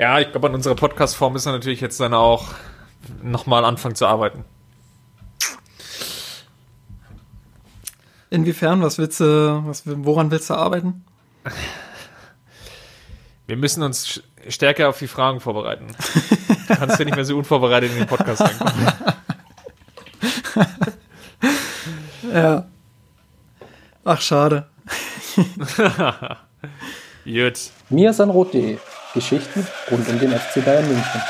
Ja, ich glaube, an unserer Podcast-Form ist er natürlich jetzt dann auch nochmal anfangen zu arbeiten. Inwiefern? Was willst du, was, woran willst du arbeiten? Wir müssen uns stärker auf die Fragen vorbereiten. Du kannst ja nicht mehr so unvorbereitet in den Podcast reinkommen. ja. Ach, schade. Gut. Miasanrot.de Geschichten rund um den FC Bayern München.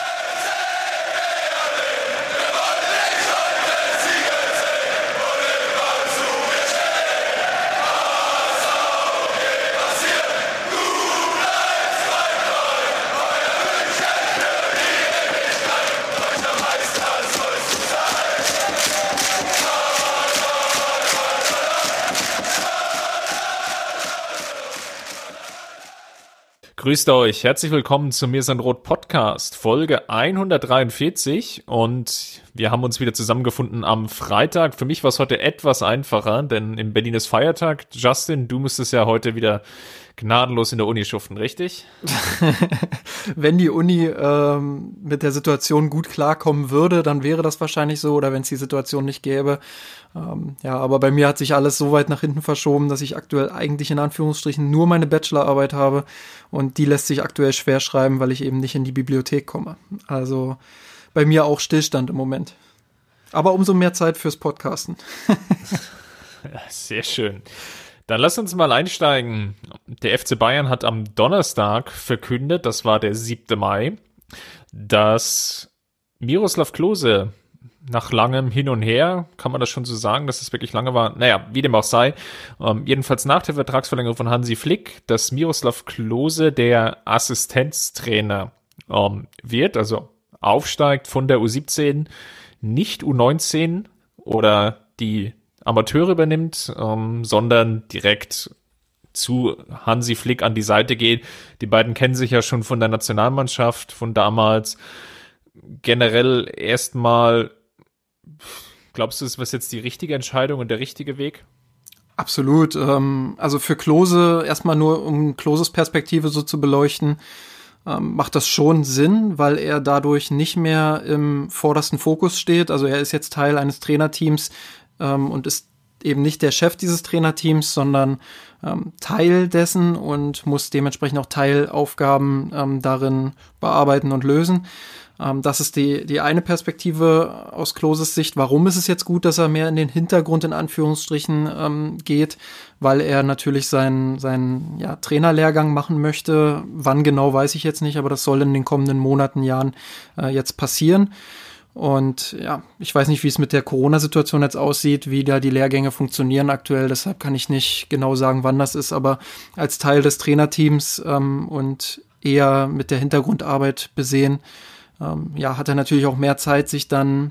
Grüßt euch, herzlich willkommen zum Mir sind Rot Podcast, Folge 143 und wir haben uns wieder zusammengefunden am Freitag. Für mich war es heute etwas einfacher, denn in Berlin ist Feiertag. Justin, du müsstest ja heute wieder gnadenlos in der Uni schuften, richtig? wenn die Uni ähm, mit der Situation gut klarkommen würde, dann wäre das wahrscheinlich so, oder wenn es die Situation nicht gäbe. Ähm, ja, aber bei mir hat sich alles so weit nach hinten verschoben, dass ich aktuell eigentlich in Anführungsstrichen nur meine Bachelorarbeit habe und die lässt sich aktuell schwer schreiben, weil ich eben nicht in die Bibliothek komme. Also bei mir auch Stillstand im Moment. Aber umso mehr Zeit fürs Podcasten. Sehr schön. Dann lass uns mal einsteigen. Der FC Bayern hat am Donnerstag verkündet, das war der 7. Mai, dass Miroslav Klose nach langem Hin und Her, kann man das schon so sagen, dass es wirklich lange war, naja, wie dem auch sei, ähm, jedenfalls nach der Vertragsverlängerung von Hansi Flick, dass Miroslav Klose der Assistenztrainer ähm, wird, also aufsteigt von der U17, nicht U19 oder die Amateure übernimmt, ähm, sondern direkt zu Hansi Flick an die Seite geht. Die beiden kennen sich ja schon von der Nationalmannschaft von damals. Generell erstmal, glaubst du, ist was jetzt die richtige Entscheidung und der richtige Weg? Absolut. Ähm, also für Klose, erstmal nur um Kloses Perspektive so zu beleuchten, ähm, macht das schon Sinn, weil er dadurch nicht mehr im vordersten Fokus steht. Also er ist jetzt Teil eines Trainerteams, ähm, und ist eben nicht der Chef dieses Trainerteams, sondern ähm, Teil dessen und muss dementsprechend auch Teilaufgaben ähm, darin bearbeiten und lösen. Ähm, das ist die, die eine Perspektive aus Kloses Sicht. Warum ist es jetzt gut, dass er mehr in den Hintergrund in Anführungsstrichen ähm, geht? Weil er natürlich seinen, seinen ja, Trainerlehrgang machen möchte. Wann genau weiß ich jetzt nicht, aber das soll in den kommenden Monaten, Jahren äh, jetzt passieren. Und ja, ich weiß nicht, wie es mit der Corona-Situation jetzt aussieht, wie da die Lehrgänge funktionieren aktuell. Deshalb kann ich nicht genau sagen, wann das ist. Aber als Teil des Trainerteams ähm, und eher mit der Hintergrundarbeit besehen, ähm, ja, hat er natürlich auch mehr Zeit, sich dann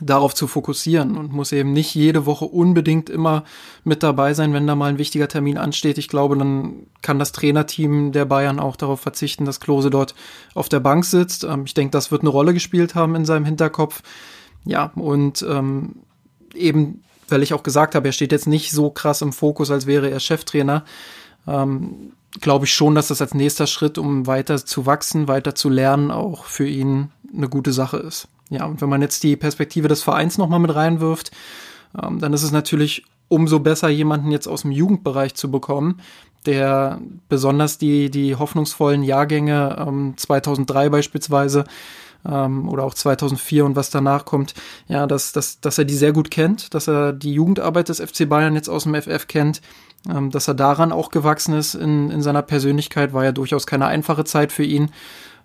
darauf zu fokussieren und muss eben nicht jede Woche unbedingt immer mit dabei sein, wenn da mal ein wichtiger Termin ansteht. Ich glaube, dann kann das Trainerteam der Bayern auch darauf verzichten, dass Klose dort auf der Bank sitzt. Ähm, ich denke, das wird eine Rolle gespielt haben in seinem Hinterkopf. Ja, und ähm, eben, weil ich auch gesagt habe, er steht jetzt nicht so krass im Fokus, als wäre er Cheftrainer. Ähm, glaube ich schon, dass das als nächster Schritt, um weiter zu wachsen, weiter zu lernen, auch für ihn eine gute Sache ist. Ja, und wenn man jetzt die Perspektive des Vereins nochmal mit reinwirft, ähm, dann ist es natürlich umso besser, jemanden jetzt aus dem Jugendbereich zu bekommen, der besonders die, die hoffnungsvollen Jahrgänge ähm, 2003 beispielsweise ähm, oder auch 2004 und was danach kommt, ja, dass, dass, dass er die sehr gut kennt, dass er die Jugendarbeit des FC Bayern jetzt aus dem FF kennt, ähm, dass er daran auch gewachsen ist in, in seiner Persönlichkeit, war ja durchaus keine einfache Zeit für ihn.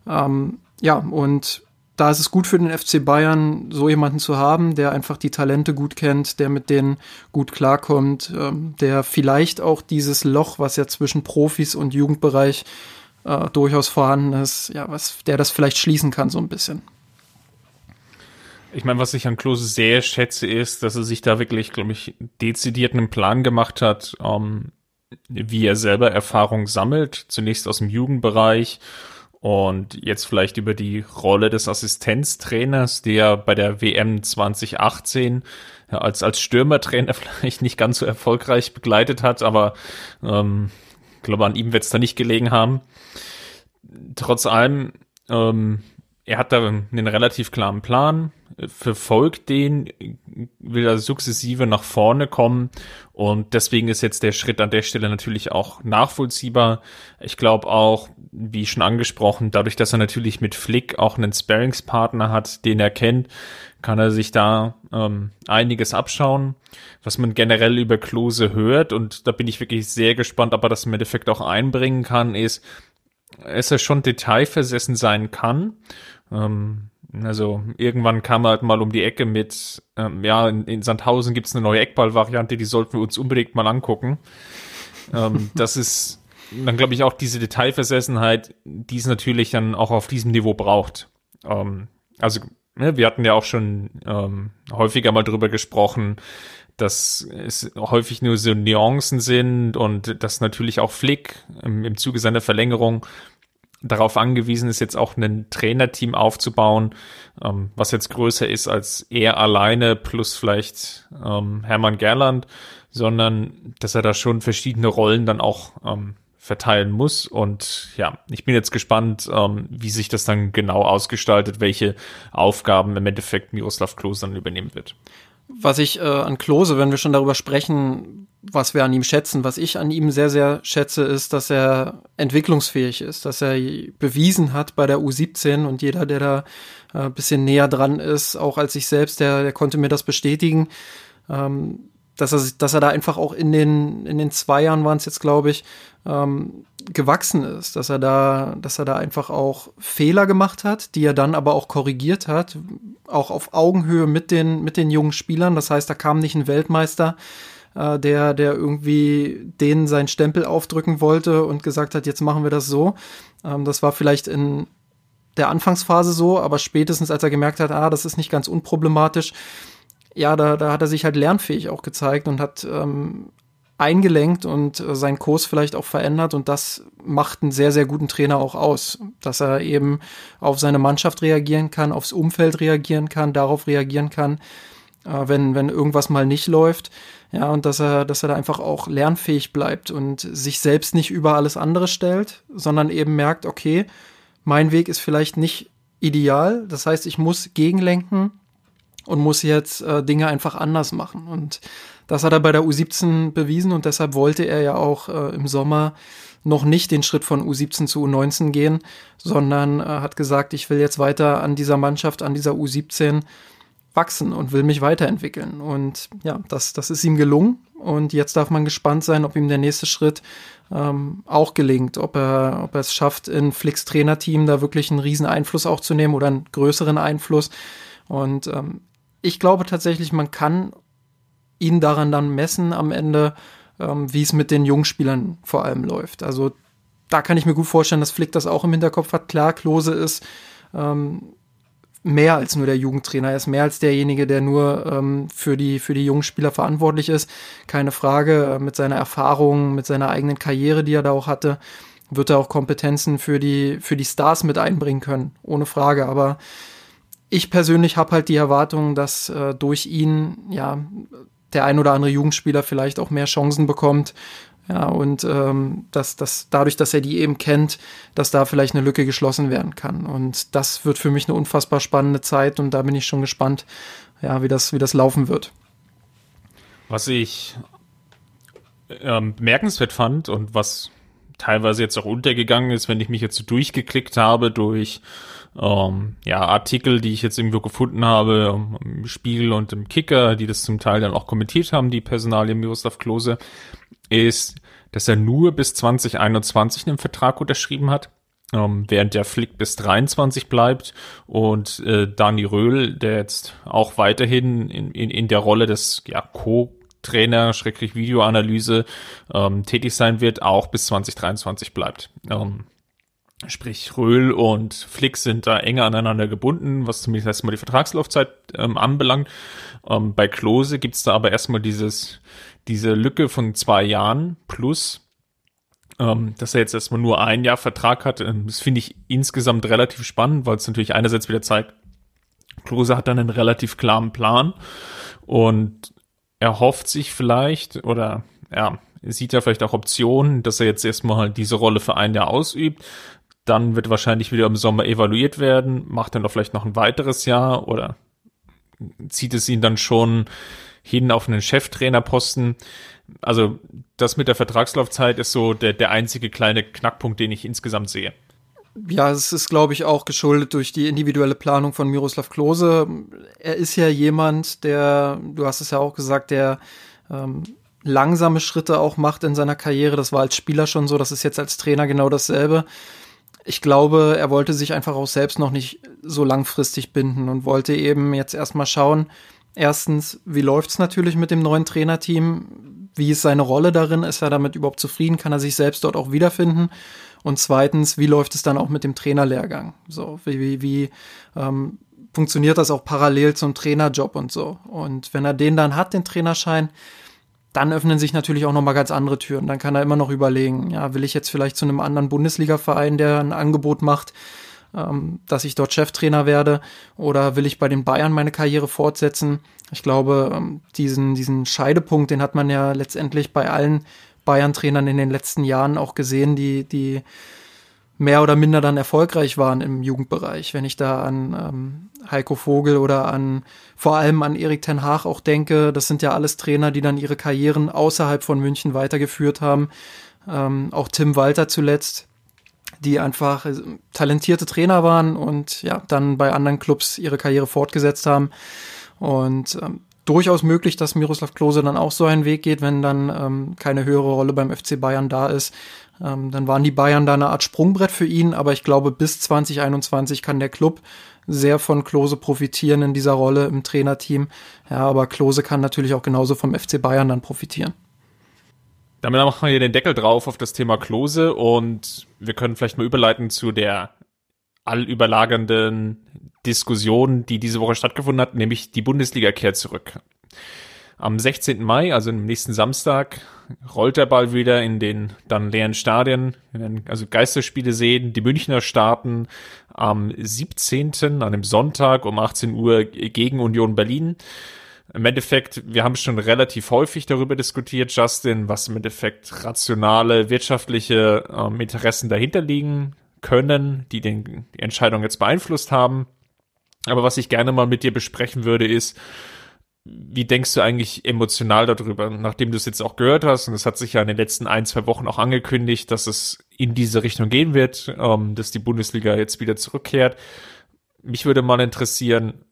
Ähm, ja, und da ist es gut für den FC Bayern, so jemanden zu haben, der einfach die Talente gut kennt, der mit denen gut klarkommt, ähm, der vielleicht auch dieses Loch, was ja zwischen Profis und Jugendbereich äh, durchaus vorhanden ist, ja, was, der das vielleicht schließen kann, so ein bisschen. Ich meine, was ich an Klose sehr schätze, ist, dass er sich da wirklich, glaube ich, dezidiert einen Plan gemacht hat, ähm, wie er selber Erfahrung sammelt. Zunächst aus dem Jugendbereich und jetzt vielleicht über die Rolle des Assistenztrainers, der bei der WM 2018 ja, als, als Stürmertrainer vielleicht nicht ganz so erfolgreich begleitet hat, aber ähm, glaube, an ihm wird es da nicht gelegen haben. Trotz allem Ähm, er hat da einen relativ klaren Plan, verfolgt den, will also sukzessive nach vorne kommen. Und deswegen ist jetzt der Schritt an der Stelle natürlich auch nachvollziehbar. Ich glaube auch, wie schon angesprochen, dadurch, dass er natürlich mit Flick auch einen Sparingspartner hat, den er kennt, kann er sich da ähm, einiges abschauen, was man generell über Klose hört und da bin ich wirklich sehr gespannt, ob er das im Endeffekt auch einbringen kann, ist, dass er schon detailversessen sein kann. Ähm, also irgendwann kam er halt mal um die Ecke mit, ähm, ja, in, in Sandhausen gibt's eine neue Eckball-Variante, die sollten wir uns unbedingt mal angucken. ähm, das ist dann, glaube ich, auch diese Detailversessenheit, die es natürlich dann auch auf diesem Niveau braucht. Ähm, also, ne, wir hatten ja auch schon ähm, häufiger mal drüber gesprochen, dass es häufig nur so Nuancen sind und dass natürlich auch Flick im, im Zuge seiner Verlängerung darauf angewiesen ist, jetzt auch ein Trainerteam aufzubauen, ähm, was jetzt größer ist als er alleine plus vielleicht ähm, Hermann Gerland, sondern dass er da schon verschiedene Rollen dann auch ähm, verteilen muss. Und ja, ich bin jetzt gespannt, ähm, wie sich das dann genau ausgestaltet, welche Aufgaben im Endeffekt Miroslav Klose dann übernehmen wird. Was ich äh, an Klose, wenn wir schon darüber sprechen, was wir an ihm schätzen, was ich an ihm sehr, sehr schätze, ist, dass er entwicklungsfähig ist, dass er bewiesen hat bei der U17 und jeder, der da äh, bisschen näher dran ist, auch als ich selbst, der, der konnte mir das bestätigen, ähm, dass er, dass er da einfach auch in den, in den zwei Jahren waren es jetzt, glaube ich, ähm, gewachsen ist, dass er da, dass er da einfach auch Fehler gemacht hat, die er dann aber auch korrigiert hat, auch auf Augenhöhe mit den, mit den jungen Spielern. Das heißt, da kam nicht ein Weltmeister, äh, der, der irgendwie denen seinen Stempel aufdrücken wollte und gesagt hat, jetzt machen wir das so. Ähm, das war vielleicht in der Anfangsphase so, aber spätestens als er gemerkt hat, ah, das ist nicht ganz unproblematisch, ja, da, da hat er sich halt lernfähig auch gezeigt und hat ähm, eingelenkt und äh, seinen Kurs vielleicht auch verändert und das macht einen sehr, sehr guten Trainer auch aus, dass er eben auf seine Mannschaft reagieren kann, aufs Umfeld reagieren kann, darauf reagieren kann, wenn, wenn irgendwas mal nicht läuft. Ja, und dass er, dass er da einfach auch lernfähig bleibt und sich selbst nicht über alles andere stellt, sondern eben merkt, okay, mein Weg ist vielleicht nicht ideal. Das heißt, ich muss gegenlenken und muss jetzt äh, Dinge einfach anders machen. Und das hat er bei der U17 bewiesen und deshalb wollte er ja auch äh, im Sommer noch nicht den Schritt von U17 zu U19 gehen, sondern äh, hat gesagt, ich will jetzt weiter an dieser Mannschaft, an dieser U17 wachsen und will mich weiterentwickeln. Und ja, das, das ist ihm gelungen. Und jetzt darf man gespannt sein, ob ihm der nächste Schritt ähm, auch gelingt, ob er, ob er es schafft, in Flicks Trainerteam da wirklich einen riesen Einfluss auch zu nehmen oder einen größeren Einfluss. Und ähm, ich glaube tatsächlich, man kann ihn daran dann messen am Ende, ähm, wie es mit den Jungspielern vor allem läuft. Also da kann ich mir gut vorstellen, dass Flick das auch im Hinterkopf hat. Klar, Klose ist ähm, mehr als nur der Jugendtrainer. Er ist mehr als derjenige, der nur ähm, für die für die jungen Spieler verantwortlich ist. Keine Frage. Äh, mit seiner Erfahrung, mit seiner eigenen Karriere, die er da auch hatte, wird er auch Kompetenzen für die für die Stars mit einbringen können, ohne Frage. Aber ich persönlich habe halt die Erwartung, dass äh, durch ihn ja der ein oder andere Jugendspieler vielleicht auch mehr Chancen bekommt. Ja, und ähm, dass, dass dadurch, dass er die eben kennt, dass da vielleicht eine Lücke geschlossen werden kann. Und das wird für mich eine unfassbar spannende Zeit und da bin ich schon gespannt, ja, wie das, wie das laufen wird. Was ich ähm, bemerkenswert fand und was teilweise jetzt auch untergegangen ist, wenn ich mich jetzt so durchgeklickt habe durch ähm, ja, Artikel, die ich jetzt irgendwo gefunden habe, im Spiegel und im Kicker, die das zum Teil dann auch kommentiert haben, die Personalie Miroslav Klose, ist, dass er nur bis 2021 einen Vertrag unterschrieben hat, ähm, während der Flick bis 23 bleibt und äh, Dani Röhl, der jetzt auch weiterhin in, in, in der Rolle des ja, Co- Trainer, Schrecklich Videoanalyse ähm, tätig sein wird, auch bis 2023 bleibt. Ähm, Sprich, Röhl und Flick sind da enger aneinander gebunden, was zumindest erstmal die Vertragslaufzeit ähm, anbelangt. Ähm, bei Klose gibt's da aber erstmal dieses, diese Lücke von zwei Jahren plus, ähm, dass er jetzt erstmal nur ein Jahr Vertrag hat. Ähm, das finde ich insgesamt relativ spannend, weil es natürlich einerseits wieder zeigt, Klose hat dann einen relativ klaren Plan und er hofft sich vielleicht oder ja, sieht ja vielleicht auch Optionen, dass er jetzt erstmal diese Rolle für ein Jahr ausübt Dann wird wahrscheinlich wieder im Sommer evaluiert werden. Macht er noch vielleicht noch ein weiteres Jahr oder zieht es ihn dann schon hin auf einen Cheftrainerposten? Also das mit der Vertragslaufzeit ist so der, der einzige kleine Knackpunkt, den ich insgesamt sehe. Ja, es ist, glaube ich, auch geschuldet durch die individuelle Planung von Miroslav Klose. Er ist ja jemand, der, du hast es ja auch gesagt, der ähm, langsame Schritte auch macht in seiner Karriere. Das war als Spieler schon so, das ist jetzt als Trainer genau dasselbe. Ich glaube, er wollte sich einfach auch selbst noch nicht so langfristig binden und wollte eben jetzt erstmal schauen, erstens, wie läuft's natürlich mit dem neuen Trainerteam? Wie ist seine Rolle darin? Ist er damit überhaupt zufrieden? Kann er sich selbst dort auch wiederfinden? Und zweitens, wie läuft es dann auch mit dem Trainerlehrgang? So, wie, wie, wie ähm, funktioniert das auch parallel zum Trainerjob und so? Und wenn er den dann hat, den Trainerschein, dann öffnen sich natürlich auch nochmal ganz andere Türen. Dann kann er immer noch überlegen, ja, will ich jetzt vielleicht zu einem anderen Bundesliga-Verein, der ein Angebot macht, ähm, dass ich dort Cheftrainer werde, oder will ich bei den Bayern meine Karriere fortsetzen? Ich glaube, ähm, diesen, diesen Scheidepunkt, den hat man ja letztendlich bei allen Bayern-Trainern in den letzten Jahren auch gesehen, die, die mehr oder minder dann erfolgreich waren im Jugendbereich. Wenn ich da an ähm, Heiko Vogel oder an vor allem an Erik Ten Haag auch denke, das sind ja alles Trainer, die dann ihre Karrieren außerhalb von München weitergeführt haben. Ähm, auch Tim Walter zuletzt, die einfach äh, talentierte Trainer waren und ja, dann bei anderen Clubs ihre Karriere fortgesetzt haben. Und ähm, durchaus möglich, dass Miroslav Klose dann auch so einen Weg geht, wenn dann ähm, keine höhere Rolle beim FC Bayern da ist. Ähm, dann waren die Bayern da eine Art Sprungbrett für ihn, aber ich glaube, bis 2021 kann der Club sehr von Klose profitieren in dieser Rolle im Trainerteam. Ja, aber Klose kann natürlich auch genauso vom FC Bayern dann profitieren. Damit machen wir hier den Deckel drauf auf das Thema Klose und wir können vielleicht mal überleiten zu der allüberlagernden Diskussion, die diese Woche stattgefunden hat, nämlich die Bundesliga kehrt zurück. Am 16. Mai, also im nächsten Samstag, rollt der Ball wieder in den dann leeren Stadien. Wir werden also Geisterspiele sehen. Die Münchner starten am 17. an einem Sonntag um 18 Uhr gegen Union Berlin. Im Endeffekt, wir haben schon relativ häufig darüber diskutiert, Justin, was im Endeffekt rationale wirtschaftliche ähm, Interessen dahinter liegen können, die den, die Entscheidung jetzt beeinflusst haben. Aber was ich gerne mal mit dir besprechen würde, ist, wie denkst du eigentlich emotional darüber, nachdem du es jetzt auch gehört hast, und es hat sich ja in den letzten ein, zwei Wochen auch angekündigt, dass es in diese Richtung gehen wird, ähm, dass die Bundesliga jetzt wieder zurückkehrt. Mich würde mal interessieren,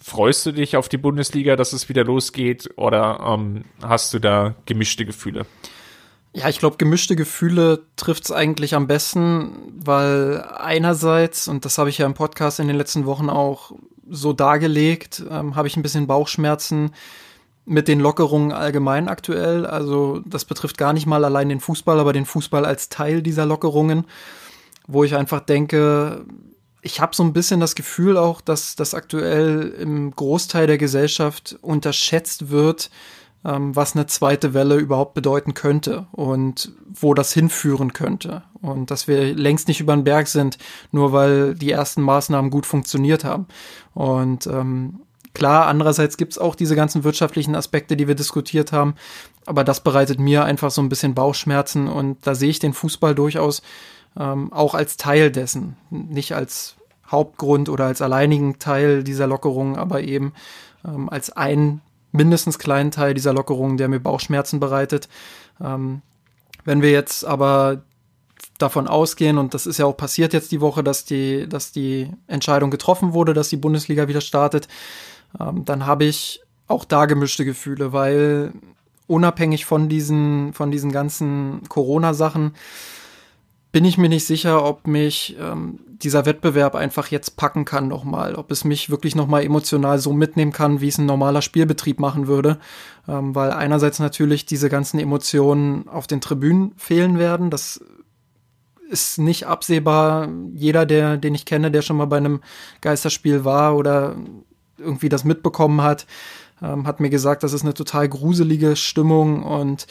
freust du dich auf die Bundesliga, dass es wieder losgeht, oder ähm, hast du da gemischte Gefühle? Ja, ich glaube, gemischte Gefühle trifft es eigentlich am besten, weil einerseits, und das habe ich ja im Podcast in den letzten Wochen auch so dargelegt, ähm, habe ich ein bisschen Bauchschmerzen mit den Lockerungen allgemein aktuell. Also das betrifft gar nicht mal allein den Fußball, aber den Fußball als Teil dieser Lockerungen, wo ich einfach denke, ich habe so ein bisschen das Gefühl auch, dass das aktuell im Großteil der Gesellschaft unterschätzt wird, ähm, was eine zweite Welle überhaupt bedeuten könnte und wo das hinführen könnte. Und dass wir längst nicht über den Berg sind, nur weil die ersten Maßnahmen gut funktioniert haben. Und ähm, klar, andererseits gibt's auch diese ganzen wirtschaftlichen Aspekte, die wir diskutiert haben. Aber das bereitet mir einfach so ein bisschen Bauchschmerzen und da sehe ich den Fußball durchaus ähm, auch als Teil dessen. Nicht als Hauptgrund oder als alleinigen Teil dieser Lockerung, aber eben ähm, als ein mindestens kleinen Teil dieser Lockerungen, der mir Bauchschmerzen bereitet. Ähm, wenn wir jetzt aber davon ausgehen, und das ist ja auch passiert jetzt die Woche, dass die, dass die Entscheidung getroffen wurde, dass die Bundesliga wieder startet, ähm, dann habe ich auch da gemischte Gefühle, weil unabhängig von diesen, von diesen ganzen Corona-Sachen bin ich mir nicht sicher, ob mich ähm, dieser Wettbewerb einfach jetzt packen kann nochmal, ob es mich wirklich nochmal emotional so mitnehmen kann, wie es ein normaler Spielbetrieb machen würde, ähm, weil einerseits natürlich diese ganzen Emotionen auf den Tribünen fehlen werden, das ist nicht absehbar. Jeder, der, den ich kenne, der schon mal bei einem Geisterspiel war oder irgendwie das mitbekommen hat, ähm, hat mir gesagt, das ist eine total gruselige Stimmung und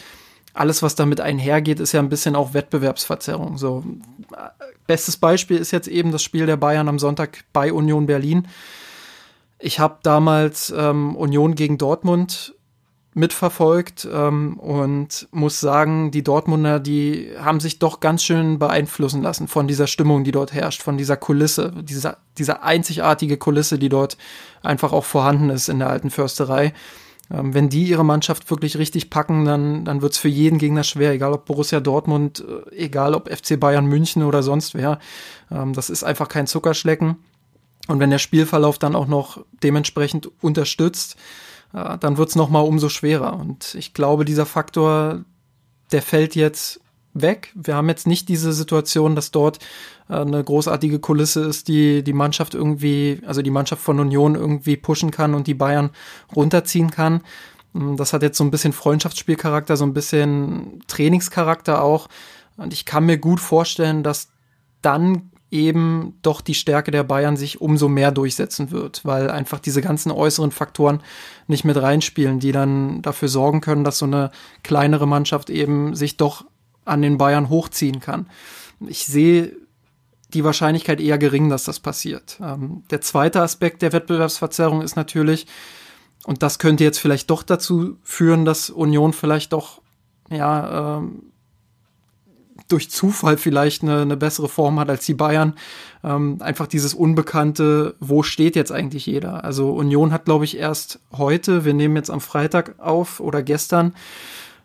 alles, was damit einhergeht, ist ja ein bisschen auch Wettbewerbsverzerrung. So, bestes Beispiel ist jetzt eben das Spiel der Bayern am Sonntag bei Union Berlin. Ich habe damals ähm, Union gegen Dortmund mitverfolgt ähm, und muss sagen, die Dortmunder, die haben sich doch ganz schön beeinflussen lassen von dieser Stimmung, die dort herrscht, von dieser Kulisse, dieser, dieser einzigartige Kulisse, die dort einfach auch vorhanden ist in der alten Försterei. Ähm, wenn die ihre Mannschaft wirklich richtig packen, dann, dann wird's für jeden Gegner schwer, egal ob Borussia Dortmund, äh, egal ob FC Bayern München oder sonst wer. Ähm, das ist einfach kein Zuckerschlecken. Und wenn der Spielverlauf dann auch noch dementsprechend unterstützt, äh, dann wird's noch mal umso schwerer. Und ich glaube, dieser Faktor, der fällt jetzt weg. Wir haben jetzt nicht diese Situation, dass dort äh, eine großartige Kulisse ist, die die Mannschaft irgendwie, also die Mannschaft von Union irgendwie pushen kann und die Bayern runterziehen kann. Mm, das hat jetzt so ein bisschen Freundschaftsspielcharakter, so ein bisschen Trainingscharakter auch. Und ich kann mir gut vorstellen, dass dann eben doch die Stärke der Bayern sich umso mehr durchsetzen wird, weil einfach diese ganzen äußeren Faktoren nicht mit reinspielen, die dann dafür sorgen können, dass so eine kleinere Mannschaft eben sich doch an den Bayern hochziehen kann. Ich sehe die Wahrscheinlichkeit eher gering, dass das passiert. Ähm, der zweite Aspekt der Wettbewerbsverzerrung ist natürlich, und das könnte jetzt vielleicht doch dazu führen, dass Union vielleicht doch ja ähm, durch Zufall vielleicht eine, eine bessere Form hat als die Bayern. Ähm, einfach dieses Unbekannte, wo steht jetzt eigentlich jeder? Also Union hat, glaube ich, erst heute, wir nehmen jetzt am Freitag auf oder gestern,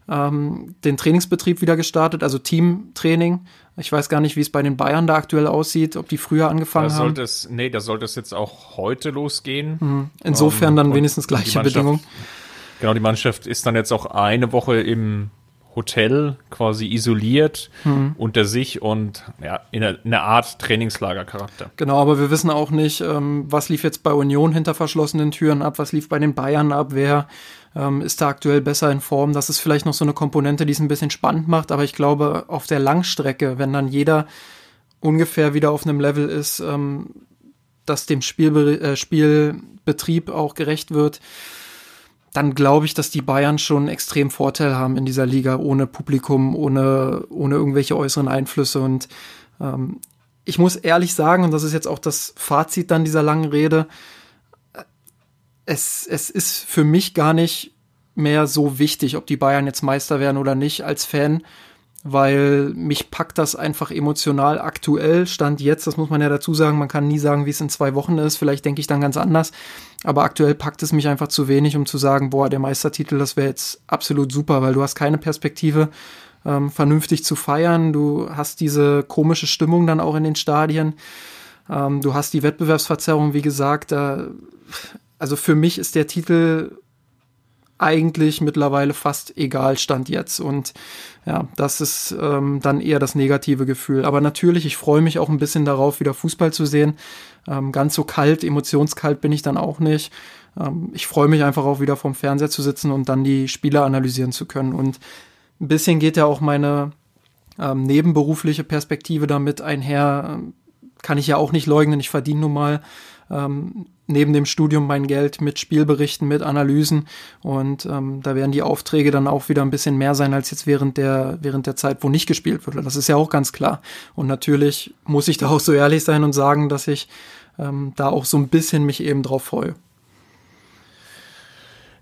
ähm, den Trainingsbetrieb wieder gestartet, also Teamtraining. Ich weiß gar nicht, wie es bei den Bayern da aktuell aussieht, ob die früher angefangen da haben. Es, nee, da sollte es jetzt auch heute losgehen. Mhm. Insofern um, dann ähm, wenigstens gleiche Bedingungen. Genau, die Mannschaft ist dann jetzt auch eine Woche im Hotel quasi isoliert mhm. unter sich und ja, in einer Art Trainingslagercharakter. Genau, aber wir wissen auch nicht, ähm, was lief jetzt bei Union hinter verschlossenen Türen ab, was lief bei den Bayern ab, wer ähm, ist da aktuell besser in Form. Das ist vielleicht noch so eine Komponente, die es ein bisschen spannend macht, aber ich glaube, auf der Langstrecke, wenn dann jeder ungefähr wieder auf einem Level ist, ähm, das dem Spielbe äh, Spielbetrieb auch gerecht wird, dann glaube ich, dass die Bayern schon einen extrem Vorteil haben in dieser Liga, ohne Publikum, ohne, ohne irgendwelche äußeren Einflüsse. Und ähm, ich muss ehrlich sagen, und das ist jetzt auch das Fazit dann dieser langen Rede, es, es ist für mich gar nicht mehr so wichtig, ob die Bayern jetzt Meister werden oder nicht als Fan, weil mich packt das einfach emotional aktuell. Stand jetzt, das muss man ja dazu sagen, man kann nie sagen, wie es in zwei Wochen ist. Vielleicht denke ich dann ganz anders. Aber aktuell packt es mich einfach zu wenig, um zu sagen, boah, der Meistertitel, das wäre jetzt absolut super, weil du hast keine Perspektive, ähm, vernünftig zu feiern. Du hast diese komische Stimmung dann auch in den Stadien. Ähm, du hast die Wettbewerbsverzerrung, wie gesagt. Äh, also für mich ist der Titel eigentlich mittlerweile fast egal stand jetzt. Und ja, das ist ähm, dann eher das negative Gefühl. Aber natürlich, ich freue mich auch ein bisschen darauf, wieder Fußball zu sehen. Ähm, ganz so kalt, emotionskalt bin ich dann auch nicht. Ähm, ich freue mich einfach auch wieder vorm Fernseher zu sitzen und dann die Spiele analysieren zu können. Und ein bisschen geht ja auch meine ähm, nebenberufliche Perspektive damit einher. Kann ich ja auch nicht leugnen. Ich verdiene nun mal ähm, neben dem Studium mein Geld mit Spielberichten, mit Analysen und ähm, da werden die Aufträge dann auch wieder ein bisschen mehr sein als jetzt während der während der Zeit, wo nicht gespielt wurde. Das ist ja auch ganz klar. Und natürlich muss ich da auch so ehrlich sein und sagen, dass ich ähm, da auch so ein bisschen mich eben drauf freue.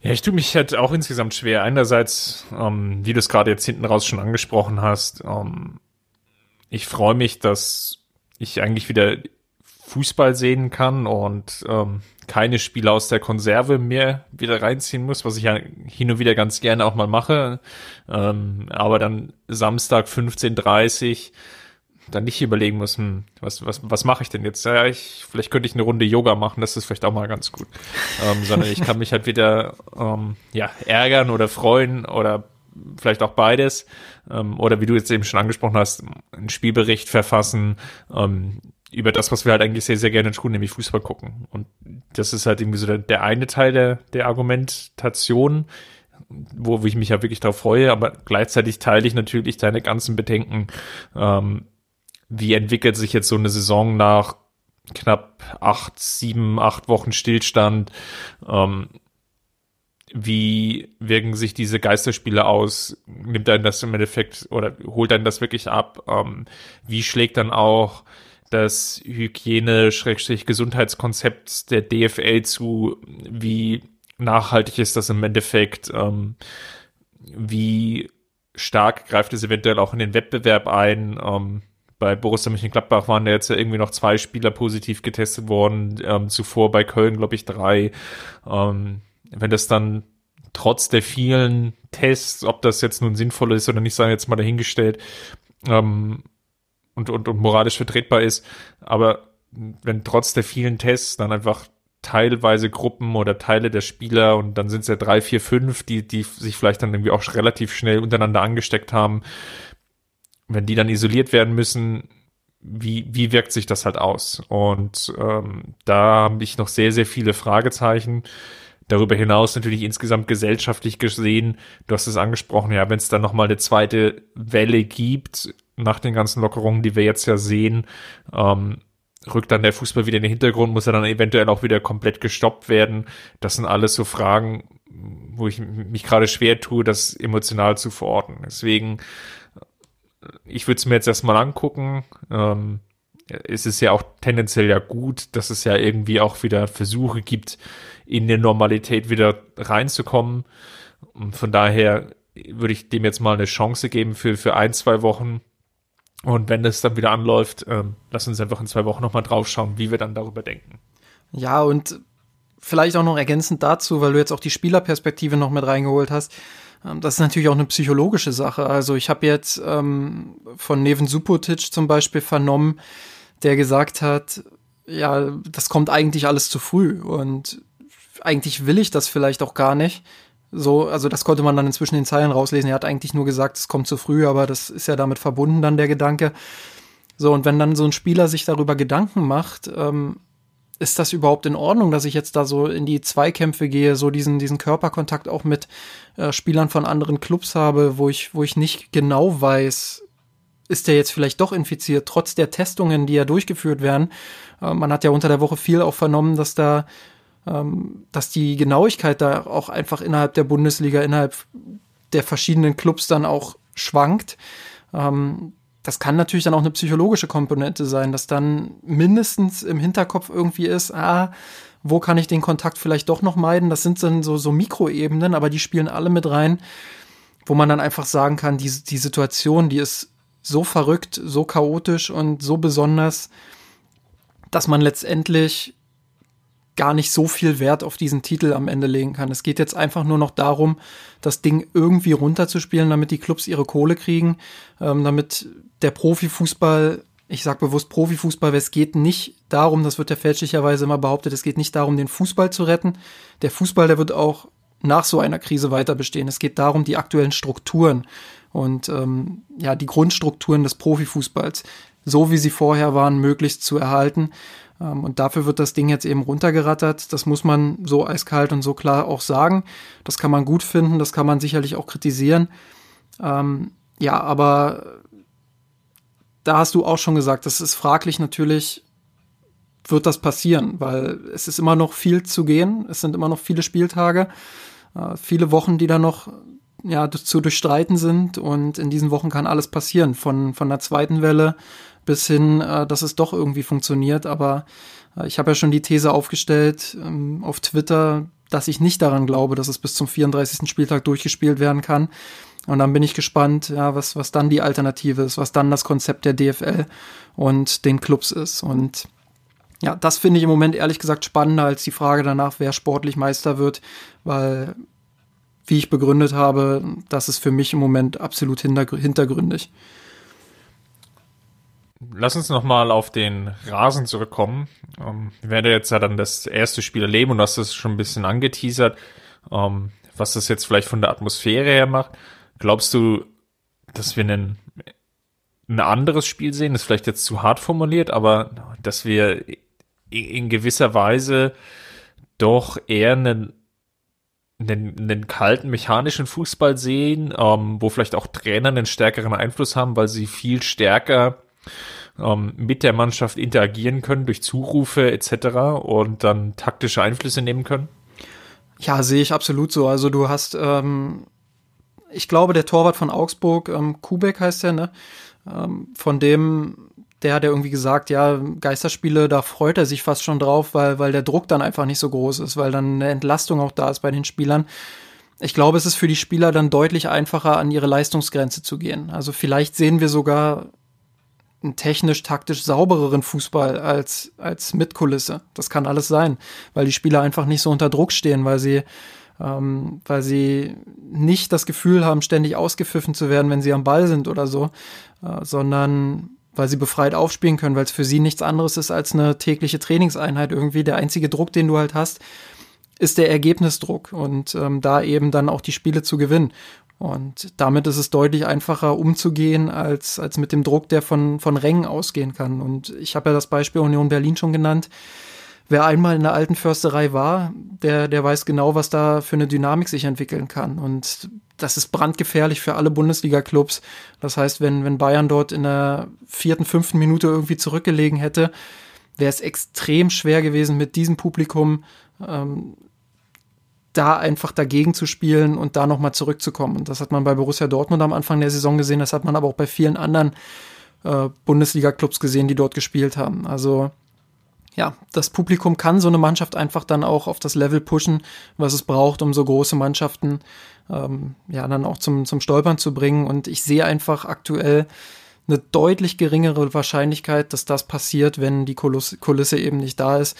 Ja, ich tue mich halt auch insgesamt schwer. Einerseits, ähm, wie du es gerade jetzt hinten raus schon angesprochen hast, ähm, ich freue mich, dass ich eigentlich wieder Fußball sehen kann und ähm, keine Spiele aus der Konserve mehr wieder reinziehen muss, was ich ja hin und wieder ganz gerne auch mal mache. Ähm, aber dann Samstag 15.30 dann nicht überlegen müssen, was, was, was mache ich denn jetzt? Ja, ich, vielleicht könnte ich eine Runde Yoga machen, das ist vielleicht auch mal ganz gut. ähm, sondern ich kann mich halt wieder ähm, ja, ärgern oder freuen oder vielleicht auch beides. Ähm, oder wie du jetzt eben schon angesprochen hast, einen Spielbericht verfassen, ähm, über das, was wir halt eigentlich sehr, sehr gerne tun, nämlich Fußball gucken. Und das ist halt irgendwie so der, der eine Teil der, der Argumentation, wo, wo ich mich ja wirklich darauf freue, aber gleichzeitig teile ich natürlich deine ganzen Bedenken. Ähm, wie entwickelt sich jetzt so eine Saison nach knapp acht, sieben, acht Wochen Stillstand? Ähm, wie wirken sich diese Geisterspiele aus? Nimmt einen das im Endeffekt oder holt einen das wirklich ab? Ähm, wie schlägt dann auch das Hygiene-Gesundheitskonzept der DFL zu, wie nachhaltig ist das im Endeffekt, ähm, wie stark greift es eventuell auch in den Wettbewerb ein. Ähm, bei Borussia Mönchengladbach waren ja jetzt ja irgendwie noch zwei Spieler positiv getestet worden, ähm, zuvor bei Köln, glaube ich, drei. Ähm, wenn das dann trotz der vielen Tests, ob das jetzt nun sinnvoll ist oder nicht, sei jetzt mal dahingestellt, ähm, und, und, und moralisch vertretbar ist, aber wenn trotz der vielen Tests dann einfach teilweise Gruppen oder Teile der Spieler und dann sind es ja drei, vier, fünf, die, die sich vielleicht dann irgendwie auch relativ schnell untereinander angesteckt haben. Wenn die dann isoliert werden müssen, wie, wie wirkt sich das halt aus? Und ähm, da habe ich noch sehr, sehr viele Fragezeichen. Darüber hinaus natürlich insgesamt gesellschaftlich gesehen, du hast es angesprochen, ja, wenn es dann nochmal eine zweite Welle gibt, nach den ganzen Lockerungen, die wir jetzt ja sehen, ähm, rückt dann der Fußball wieder in den Hintergrund, muss er dann eventuell auch wieder komplett gestoppt werden. Das sind alles so Fragen, wo ich mich gerade schwer tue, das emotional zu verorten. Deswegen, ich würde es mir jetzt erstmal angucken. Ähm, es ist ja auch tendenziell ja gut, dass es ja irgendwie auch wieder Versuche gibt, in die Normalität wieder reinzukommen. Und von daher würde ich dem jetzt mal eine Chance geben für, für ein, zwei Wochen und wenn das dann wieder anläuft, ähm, lass uns einfach in zwei Wochen nochmal draufschauen, wie wir dann darüber denken. Ja, und vielleicht auch noch ergänzend dazu, weil du jetzt auch die Spielerperspektive noch mit reingeholt hast. Ähm, das ist natürlich auch eine psychologische Sache. Also ich habe jetzt ähm, von Neven Supotic zum Beispiel vernommen, der gesagt hat, ja, das kommt eigentlich alles zu früh und eigentlich will ich das vielleicht auch gar nicht. So, also das konnte man dann inzwischen in den Zeilen rauslesen. Er hat eigentlich nur gesagt, es kommt zu früh, aber das ist ja damit verbunden dann der Gedanke. So, und wenn dann so ein Spieler sich darüber Gedanken macht, ähm, ist das überhaupt in Ordnung, dass ich jetzt da so in die Zweikämpfe gehe, so diesen, diesen Körperkontakt auch mit äh, Spielern von anderen Clubs habe, wo ich, wo ich nicht genau weiß, ist der jetzt vielleicht doch infiziert, trotz der Testungen, die ja durchgeführt werden. Äh, man hat ja unter der Woche viel auch vernommen, dass da dass die Genauigkeit da auch einfach innerhalb der Bundesliga, innerhalb der verschiedenen Clubs dann auch schwankt. Ähm, das kann natürlich dann auch eine psychologische Komponente sein, dass dann mindestens im Hinterkopf irgendwie ist, ah, wo kann ich den Kontakt vielleicht doch noch meiden? Das sind dann so, so Mikroebenen, aber die spielen alle mit rein, wo man dann einfach sagen kann, die, die Situation, die ist so verrückt, so chaotisch und so besonders, dass man letztendlich gar nicht so viel Wert auf diesen Titel am Ende legen kann. Es geht jetzt einfach nur noch darum, das Ding irgendwie runterzuspielen, damit die Clubs ihre Kohle kriegen, ähm, damit der Profifußball, ich sage bewusst Profifußball, weil es geht nicht darum, das wird ja fälschlicherweise immer behauptet, es geht nicht darum, den Fußball zu retten. Der Fußball, der wird auch nach so einer Krise weiter bestehen. Es geht darum, die aktuellen Strukturen und ähm, ja die Grundstrukturen des Profifußballs, so wie sie vorher waren, möglichst zu erhalten und dafür wird das Ding jetzt eben runtergerattert. Das muss man so eiskalt und so klar auch sagen. Das kann man gut finden, das kann man sicherlich auch kritisieren. Ähm, ja, aber da hast du auch schon gesagt, das ist fraglich natürlich, wird das passieren, weil es ist immer noch viel zu gehen. Es sind immer noch viele Spieltage, äh, viele Wochen, die da noch ja, zu durchstreiten sind und in diesen Wochen kann alles passieren. Von, von der zweiten Welle bis hin, äh, dass es doch irgendwie funktioniert. Aber äh, ich habe ja schon die These aufgestellt ähm, auf Twitter, dass ich nicht daran glaube, dass es bis zum 34. Spieltag durchgespielt werden kann. Und dann bin ich gespannt, ja, was, was dann die Alternative ist, was dann das Konzept der DFL und den Clubs ist. Und ja, das finde ich im Moment ehrlich gesagt spannender als die Frage danach, wer sportlich Meister wird, weil, wie ich begründet habe, das ist für mich im Moment absolut hintergründig lass uns nochmal auf den Rasen zurückkommen. Ähm, wir werden jetzt ja dann das erste Spiel erleben und das ist schon ein bisschen angeteasert, ähm, was das jetzt vielleicht von der Atmosphäre her macht. Glaubst du, dass wir einen, ein anderes Spiel sehen? Das ist vielleicht jetzt zu hart formuliert, aber dass wir in gewisser Weise doch eher einen, einen, einen kalten mechanischen Fußball sehen, ähm, wo vielleicht auch Trainer einen stärkeren Einfluss haben, weil sie viel stärker ähm, mit der Mannschaft interagieren können durch Zurufe etc. und dann taktische Einflüsse nehmen können? Ja, sehe ich absolut so. Also du hast, ähm, ich glaube, der Torwart von Augsburg, ähm, Kubek heißt der, ne? Ähm, von dem, der hat ja irgendwie gesagt, ja, Geisterspiele, da freut er sich fast schon drauf, weil, weil der Druck dann einfach nicht so groß ist, weil dann eine Entlastung auch da ist bei den Spielern. Ich glaube, es ist für die Spieler dann deutlich einfacher, an ihre Leistungsgrenze zu gehen. Also vielleicht sehen wir sogar einen technisch, taktisch saubereren Fußball als, als mit Kulisse. Das kann alles sein, weil die Spieler einfach nicht so unter Druck stehen, weil sie, ähm, weil sie nicht das Gefühl haben, ständig ausgepfiffen zu werden, wenn sie am Ball sind oder so, äh, sondern weil sie befreit aufspielen können, weil es für sie nichts anderes ist als eine tägliche Trainingseinheit irgendwie. Der einzige Druck, den du halt hast, ist der Ergebnisdruck und ähm, da eben dann auch die Spiele zu gewinnen. Und damit ist es deutlich einfacher umzugehen als, als mit dem Druck, der von, von Rängen ausgehen kann. Und ich habe ja das Beispiel Union Berlin schon genannt. Wer einmal in der alten Försterei war, der, der weiß genau, was da für eine Dynamik sich entwickeln kann. Und das ist brandgefährlich für alle Bundesliga-Clubs. Das heißt, wenn, wenn Bayern dort in der vierten, fünften Minute irgendwie zurückgelegen hätte, wäre es extrem schwer gewesen, mit diesem Publikum ähm, da einfach dagegen zu spielen und da nochmal zurückzukommen. Und das hat man bei Borussia Dortmund am Anfang der Saison gesehen, das hat man aber auch bei vielen anderen äh, Bundesliga-Clubs gesehen, die dort gespielt haben. Also ja, das Publikum kann so eine Mannschaft einfach dann auch auf das Level pushen, was es braucht, um so große Mannschaften ähm, ja dann auch zum, zum Stolpern zu bringen. Und ich sehe einfach aktuell eine deutlich geringere Wahrscheinlichkeit, dass das passiert, wenn die Kulisse eben nicht da ist.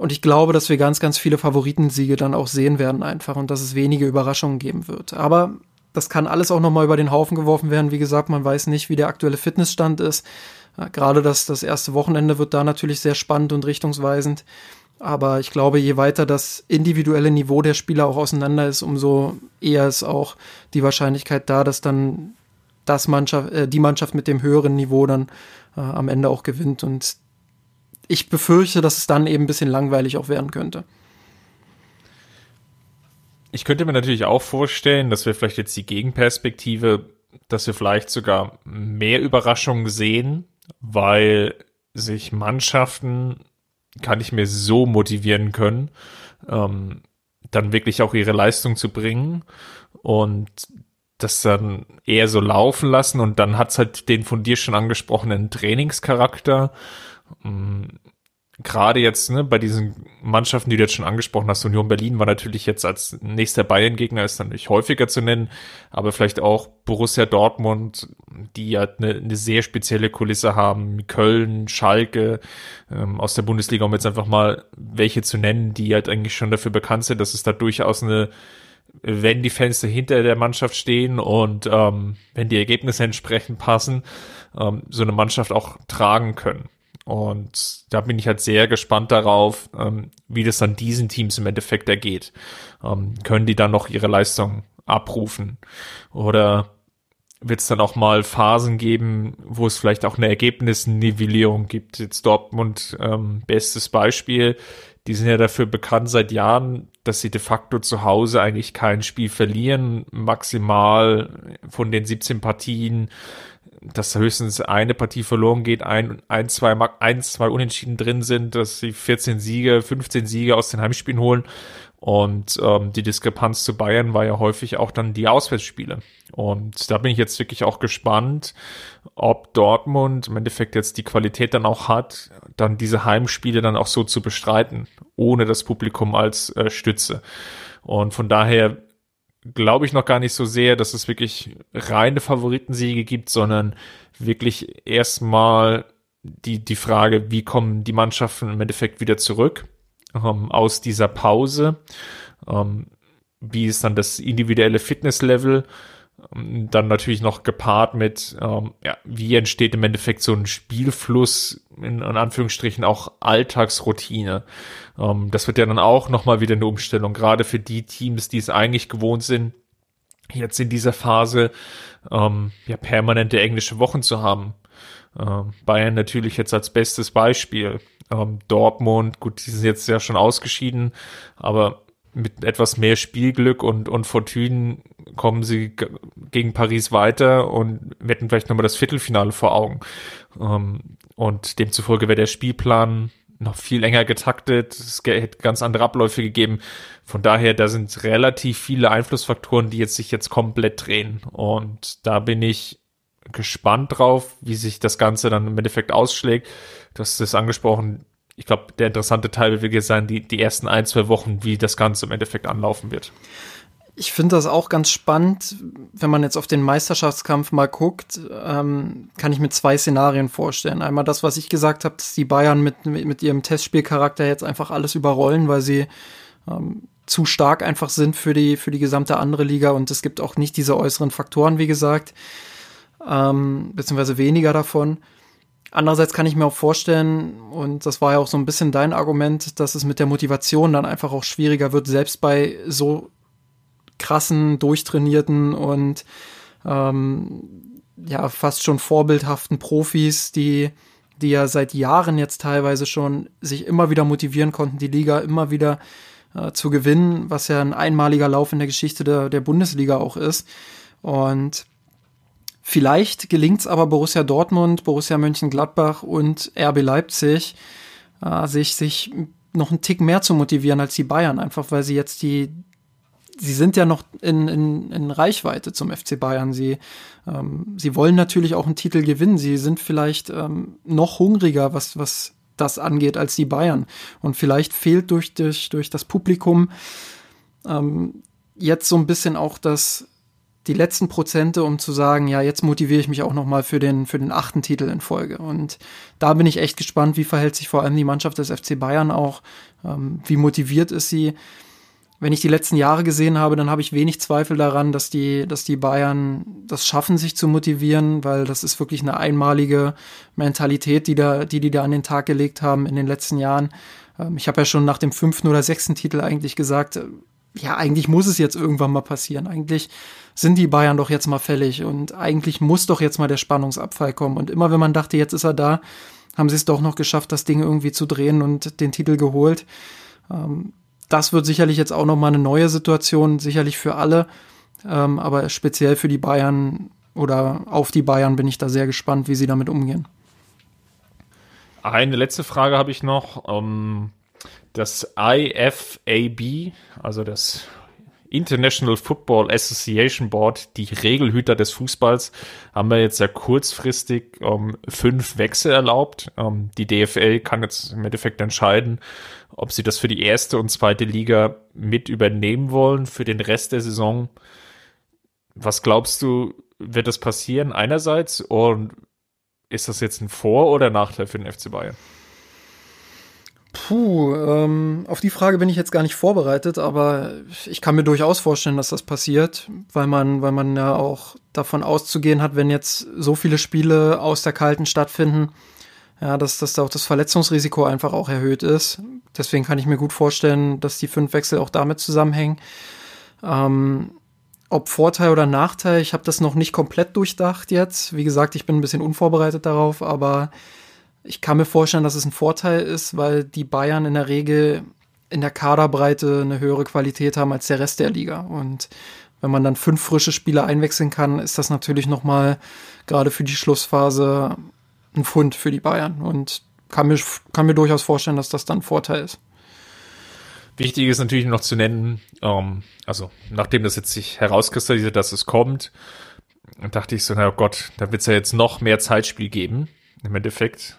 Und ich glaube, dass wir ganz, ganz viele Favoritensiege dann auch sehen werden einfach und dass es wenige Überraschungen geben wird. Aber das kann alles auch nochmal über den Haufen geworfen werden. Wie gesagt, man weiß nicht, wie der aktuelle Fitnessstand ist. Gerade das, das erste Wochenende wird da natürlich sehr spannend und richtungsweisend. Aber ich glaube, je weiter das individuelle Niveau der Spieler auch auseinander ist, umso eher ist auch die Wahrscheinlichkeit da, dass dann das Mannschaft, äh, die Mannschaft mit dem höheren Niveau dann äh, am Ende auch gewinnt. Und ich befürchte, dass es dann eben ein bisschen langweilig auch werden könnte. Ich könnte mir natürlich auch vorstellen, dass wir vielleicht jetzt die Gegenperspektive, dass wir vielleicht sogar mehr Überraschungen sehen, weil sich Mannschaften kann ich mir so motivieren können, ähm, dann wirklich auch ihre Leistung zu bringen und das dann eher so laufen lassen und dann hat's halt den von dir schon angesprochenen Trainingscharakter. Mm, gerade jetzt ne, bei diesen Mannschaften, die du jetzt schon angesprochen hast, Union Berlin war natürlich jetzt als nächster Bayern-Gegner ist nicht häufiger zu nennen, aber vielleicht auch Borussia Dortmund, die ja eine, eine sehr spezielle Kulisse haben, Köln, Schalke ähm, aus der Bundesliga, um jetzt einfach mal welche zu nennen, die halt eigentlich schon dafür bekannt sind, dass es da durchaus eine wenn die Fans hinter der Mannschaft stehen und ähm, wenn die Ergebnisse entsprechend passen, ähm, so eine Mannschaft auch tragen können. Und da bin ich halt sehr gespannt darauf, ähm, wie das dann diesen Teams im Endeffekt ergeht. Ähm, können die dann noch ihre Leistung abrufen? Oder wird es dann auch mal Phasen geben, wo es vielleicht auch eine Ergebnisnivellierung gibt? Jetzt Dortmund, ähm, bestes Beispiel. Die sind ja dafür bekannt seit Jahren, dass sie de facto zu Hause eigentlich kein Spiel verlieren. Maximal von den 17 Partien dass höchstens eine Partie verloren geht, ein, ein, zwei, ein, zwei Unentschieden drin sind, dass sie 14 Siege, 15 Siege aus den Heimspielen holen. Und ähm, die Diskrepanz zu Bayern war ja häufig auch dann die Auswärtsspiele. Und da bin ich jetzt wirklich auch gespannt, ob Dortmund im Endeffekt jetzt die Qualität dann auch hat, dann diese Heimspiele dann auch so zu bestreiten, ohne das Publikum als äh, Stütze. Und von daher glaube ich noch gar nicht so sehr, dass es wirklich reine Favoritensiege gibt, sondern wirklich erstmal die, die Frage, wie kommen die Mannschaften im Endeffekt wieder zurück ähm, aus dieser Pause? Ähm, wie ist dann das individuelle Fitnesslevel? Dann natürlich noch gepaart mit, ähm, ja, wie entsteht im Endeffekt so ein Spielfluss, in, in Anführungsstrichen auch Alltagsroutine. Ähm, das wird ja dann auch nochmal wieder eine Umstellung, gerade für die Teams, die es eigentlich gewohnt sind, jetzt in dieser Phase ähm, ja permanente englische Wochen zu haben. Ähm, Bayern natürlich jetzt als bestes Beispiel. Ähm, Dortmund, gut, die sind jetzt ja schon ausgeschieden, aber mit etwas mehr Spielglück und, und Fortune kommen sie gegen Paris weiter und wetten vielleicht nochmal das Viertelfinale vor Augen. Ähm, und demzufolge wäre der Spielplan noch viel enger getaktet. Es hätte ganz andere Abläufe gegeben. Von daher, da sind relativ viele Einflussfaktoren, die jetzt sich jetzt komplett drehen. Und da bin ich gespannt drauf, wie sich das Ganze dann im Endeffekt ausschlägt. Du hast es angesprochen. Ich glaube, der interessante Teil wird sein, die, die ersten ein, zwei Wochen, wie das Ganze im Endeffekt anlaufen wird. Ich finde das auch ganz spannend, wenn man jetzt auf den Meisterschaftskampf mal guckt, ähm, kann ich mir zwei Szenarien vorstellen. Einmal das, was ich gesagt habe, dass die Bayern mit, mit ihrem Testspielcharakter jetzt einfach alles überrollen, weil sie ähm, zu stark einfach sind für die, für die gesamte andere Liga und es gibt auch nicht diese äußeren Faktoren, wie gesagt, ähm, beziehungsweise weniger davon. Andererseits kann ich mir auch vorstellen, und das war ja auch so ein bisschen dein Argument, dass es mit der Motivation dann einfach auch schwieriger wird, selbst bei so krassen, durchtrainierten und ähm, ja fast schon vorbildhaften Profis, die die ja seit Jahren jetzt teilweise schon sich immer wieder motivieren konnten, die Liga immer wieder äh, zu gewinnen, was ja ein einmaliger Lauf in der Geschichte der, der Bundesliga auch ist. Und vielleicht gelingt es aber Borussia Dortmund, Borussia Mönchengladbach und RB Leipzig, äh, sich, sich noch einen Tick mehr zu motivieren als die Bayern, einfach weil sie jetzt die, sie sind ja noch in, in, in Reichweite zum FC Bayern. Sie, ähm, sie wollen natürlich auch einen Titel gewinnen. Sie sind vielleicht ähm, noch hungriger, was, was das angeht, als die Bayern. Und vielleicht fehlt durch, durch, durch das Publikum ähm, jetzt so ein bisschen auch das, die letzten Prozente, um zu sagen, ja, jetzt motiviere ich mich auch nochmal für den, für den achten Titel in Folge. Und da bin ich echt gespannt, wie verhält sich vor allem die Mannschaft des FC Bayern auch, ähm, wie motiviert ist sie wenn ich die letzten Jahre gesehen habe, dann habe ich wenig Zweifel daran, dass die, dass die Bayern das schaffen, sich zu motivieren, weil das ist wirklich eine einmalige Mentalität, die da, die, die da an den Tag gelegt haben in den letzten Jahren. Ähm, ich habe ja schon nach dem fünften oder sechsten Titel eigentlich gesagt, ja, eigentlich muss es jetzt irgendwann mal passieren. Eigentlich sind die Bayern doch jetzt mal fällig und eigentlich muss doch jetzt mal der Spannungsabfall kommen. Und immer wenn man dachte, jetzt ist er da, haben sie es doch noch geschafft, das Ding irgendwie zu drehen und den Titel geholt. Ähm, das wird sicherlich jetzt auch nochmal eine neue Situation, sicherlich für alle. Ähm, aber speziell für die Bayern oder auf die Bayern bin ich da sehr gespannt, wie sie damit umgehen. Eine letzte Frage habe ich noch. Um, das IFAB, also das International Football Association Board, die Regelhüter des Fußballs, haben wir jetzt ja kurzfristig um, fünf Wechsel erlaubt. Um, die DFL kann jetzt im Endeffekt entscheiden, ob sie das für die erste und zweite Liga mit übernehmen wollen für den Rest der Saison. Was glaubst du, wird das passieren einerseits und ist das jetzt ein Vor- oder Nachteil für den FC Bayern? Puh, ähm, auf die Frage bin ich jetzt gar nicht vorbereitet, aber ich kann mir durchaus vorstellen, dass das passiert, weil man, weil man ja auch davon auszugehen hat, wenn jetzt so viele Spiele aus der Kalten stattfinden, ja, dass, dass da auch das Verletzungsrisiko einfach auch erhöht ist. Deswegen kann ich mir gut vorstellen, dass die fünf Wechsel auch damit zusammenhängen. Ähm, ob Vorteil oder Nachteil, ich habe das noch nicht komplett durchdacht jetzt. Wie gesagt, ich bin ein bisschen unvorbereitet darauf, aber ich kann mir vorstellen, dass es ein Vorteil ist, weil die Bayern in der Regel in der Kaderbreite eine höhere Qualität haben als der Rest der Liga. Und wenn man dann fünf frische Spieler einwechseln kann, ist das natürlich nochmal gerade für die Schlussphase ein Fund für die Bayern. Und kann mir, kann mir durchaus vorstellen, dass das dann ein Vorteil ist. Wichtig ist natürlich noch zu nennen, ähm, also nachdem das jetzt sich herauskristallisiert, dass es kommt, dachte ich so, na Gott, da wird es ja jetzt noch mehr Zeitspiel geben im Endeffekt.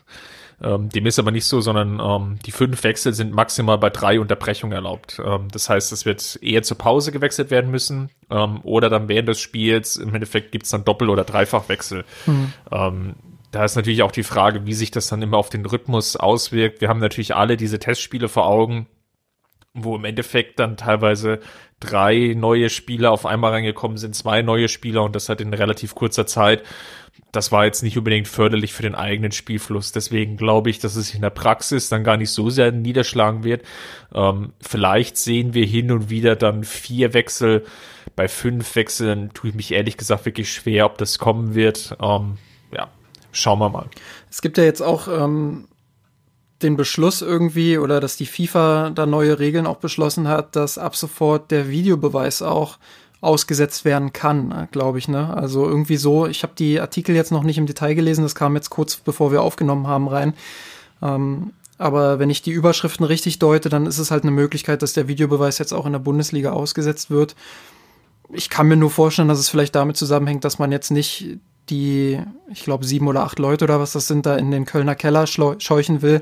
Ähm, dem ist aber nicht so, sondern ähm, die fünf Wechsel sind maximal bei drei Unterbrechungen erlaubt. Ähm, das heißt, es wird eher zur Pause gewechselt werden müssen ähm, oder dann während des Spiels. Im Endeffekt gibt's dann Doppel- oder Dreifachwechsel. Mhm. Ähm, da ist natürlich auch die Frage, wie sich das dann immer auf den Rhythmus auswirkt. Wir haben natürlich alle diese Testspiele vor Augen, wo im Endeffekt dann teilweise drei neue Spieler auf einmal reingekommen sind, zwei neue Spieler und das hat in relativ kurzer Zeit das war jetzt nicht unbedingt förderlich für den eigenen Spielfluss. Deswegen glaube ich, dass es sich in der Praxis dann gar nicht so sehr niederschlagen wird. Ähm, vielleicht sehen wir hin und wieder dann vier Wechsel. Bei fünf Wechseln tue ich mich ehrlich gesagt wirklich schwer, ob das kommen wird. Ähm, ja, schauen wir mal. Es gibt ja jetzt auch ähm, den Beschluss irgendwie oder dass die FIFA da neue Regeln auch beschlossen hat, dass ab sofort der Videobeweis auch ausgesetzt werden kann, glaube ich. Ne? Also irgendwie so, ich habe die Artikel jetzt noch nicht im Detail gelesen, das kam jetzt kurz bevor wir aufgenommen haben rein. Ähm, aber wenn ich die Überschriften richtig deute, dann ist es halt eine Möglichkeit, dass der Videobeweis jetzt auch in der Bundesliga ausgesetzt wird. Ich kann mir nur vorstellen, dass es vielleicht damit zusammenhängt, dass man jetzt nicht die, ich glaube, sieben oder acht Leute oder was das sind, da in den Kölner Keller scheuchen will,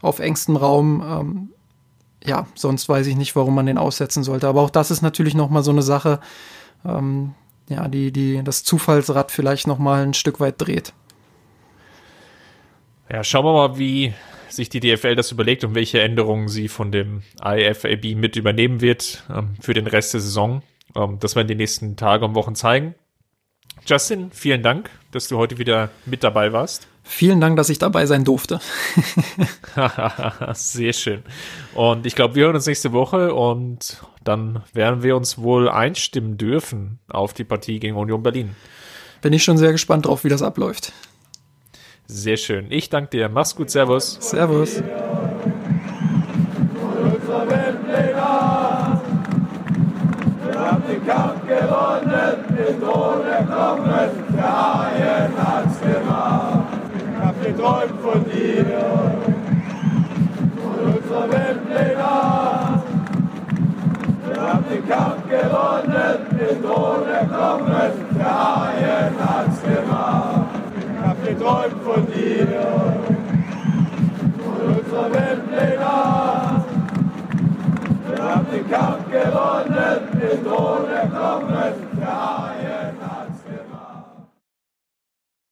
auf engstem Raum. Ähm, ja, sonst weiß ich nicht, warum man den aussetzen sollte. Aber auch das ist natürlich nochmal so eine Sache, ähm, ja, die, die das Zufallsrad vielleicht nochmal ein Stück weit dreht. Ja, schauen wir mal, wie sich die DFL das überlegt und welche Änderungen sie von dem IFAB mit übernehmen wird ähm, für den Rest der Saison. Ähm, das werden die nächsten Tage und Wochen zeigen. Justin, vielen Dank, dass du heute wieder mit dabei warst. Vielen Dank, dass ich dabei sein durfte. Sehr schön. Und ich glaube, wir hören uns nächste Woche und dann werden wir uns wohl einstimmen dürfen auf die Partie gegen Union Berlin. Bin ich schon sehr gespannt drauf, wie das abläuft. Sehr schön. Ich danke dir. Mach's gut. Servus. Servus. Geträumt von dir, von unserer Weltpläne. Wir haben den Kampf gewonnen, den Thron erklommen, der Haien hat's gemacht. Ich hab geträumt von dir, von unserer Weltpläne. Wir haben den Kampf gewonnen, den Thron